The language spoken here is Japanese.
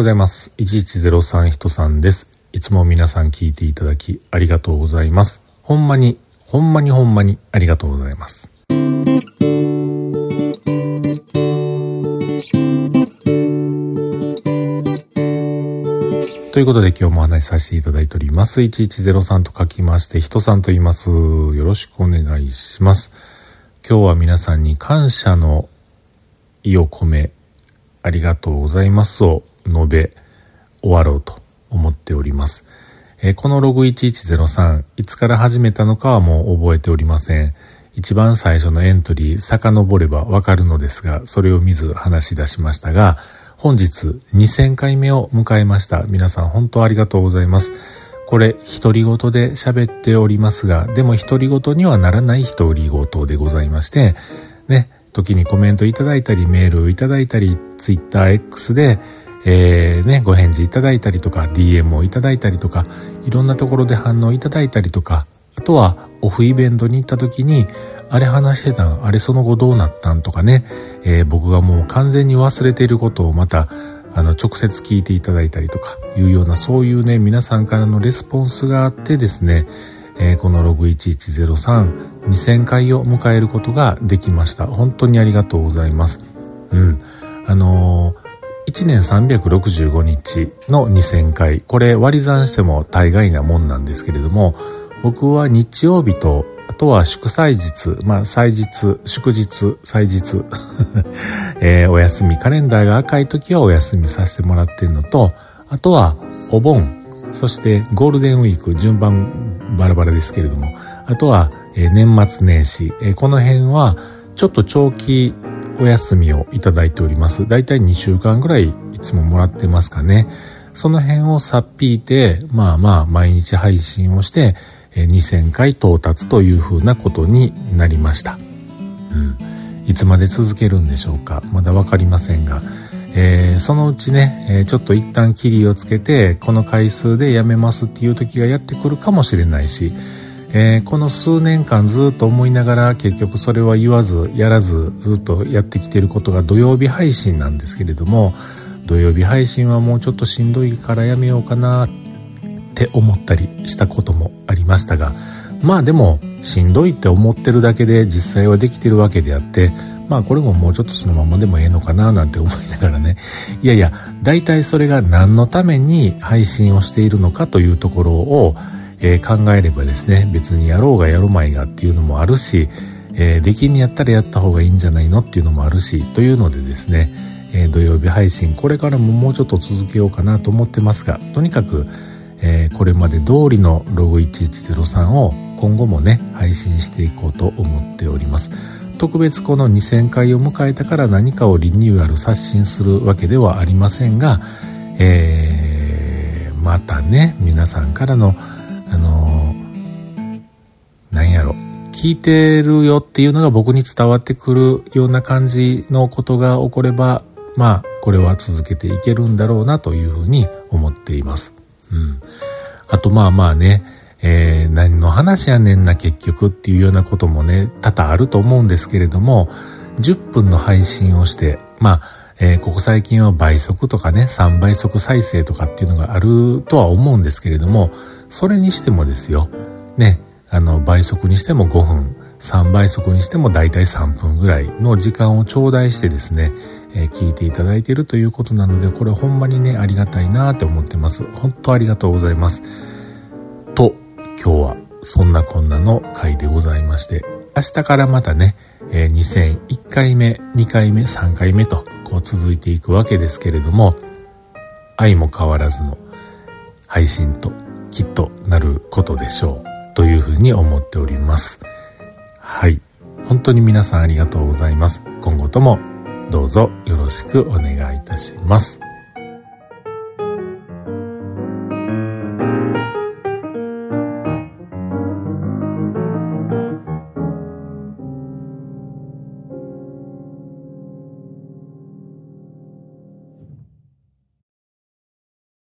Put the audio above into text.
ございます。1103人さんです。いつも皆さん聞いていただきありがとうございます。ほんまに、ほんまにほんまにありがとうございます。ということで今日もお話しさせていただいております。1103と書きまして、人さんと言います。よろしくお願いします。今日は皆さんに感謝の意を込め、ありがとうございますを述べ終わろうと思っております。えー、このログ1103、いつから始めたのかはもう覚えておりません。一番最初のエントリー、遡ればわかるのですが、それを見ず話し出しましたが、本日2000回目を迎えました。皆さん本当ありがとうございます。これ、独り言で喋っておりますが、でも独り言にはならない独り言でございまして、ね、時にコメントいただいたり、メールをいただいたり、ツイッター X で、えー、ね、ご返事いただいたりとか、DM をいただいたりとか、いろんなところで反応いただいたりとか、あとはオフイベントに行った時に、あれ話してたん、あれその後どうなったんとかね、えー、僕がもう完全に忘れていることをまた、あの、直接聞いていただいたりとか、いうような、そういうね、皆さんからのレスポンスがあってですね、えー、このログ1103、2000回を迎えることができました。本当にありがとうございます。うん。あのー、1年365日の2000回、これ割り算しても大概なもんなんですけれども、僕は日曜日とあとは祝祭日、まあ祭日、祝日、祭日、えー、お休み、カレンダーが赤い時はお休みさせてもらってるのと、あとはお盆、そしてゴールデンウィーク、順番バラバラですけれども、あとは、えー、年末年始、えー、この辺はちょっと長期お休みをいただいております。だいたい2週間ぐらいいつももらってますかね。その辺をさっぴいて、まあまあ毎日配信をして、2000回到達というふうなことになりました。うん。いつまで続けるんでしょうかまだわかりませんが、えー、そのうちね、えー、ちょっと一旦キリをつけて、この回数でやめますっていう時がやってくるかもしれないし、えー、この数年間ずっと思いながら結局それは言わず、やらず、ずっとやってきていることが土曜日配信なんですけれども、土曜日配信はもうちょっとしんどいからやめようかなって思ったりしたこともありましたがまあでもしんどいって思ってるだけで実際はできてるわけであってまあこれももうちょっとそのままでもええのかななんて思いながらね。いやいや大体それが何のために配信をしているのかというところを、えー、考えればですね別にやろうがやるまいがっていうのもあるし、えー、できんにやったらやった方がいいんじゃないのっていうのもあるしというのでですね、えー、土曜日配信これからももうちょっと続けようかなと思ってますがとにかくえー、これまで通りのログ1103を今後もね配信していこうと思っております。特別この2000回を迎えたから何かをリニューアル刷新するわけではありませんが、えー、またね皆さんからのあのー、何やろ聞いてるよっていうのが僕に伝わってくるような感じのことが起こればまあこれは続けていけるんだろうなというふうに思っていますうん。あとまあまあね、えー、何の話やねんな結局っていうようなこともね、多々あると思うんですけれども、10分の配信をして、まあ、えー、ここ最近は倍速とかね、3倍速再生とかっていうのがあるとは思うんですけれども、それにしてもですよ、ね、あの、倍速にしても5分、3倍速にしても大体3分ぐらいの時間を頂戴してですね、えー、聞いていただいているということなので、これほんまにね、ありがたいなって思ってます。本当ありがとうございます。と、今日はそんなこんなの回でございまして、明日からまたね、えー、2001回目、2回目、3回目と、続いていくわけですけれども、愛も変わらずの配信ときっとなることでしょう。というふうに思っております。はい。本当に皆さんありがとうございます。今後ともどうぞよろしくお願いいたします。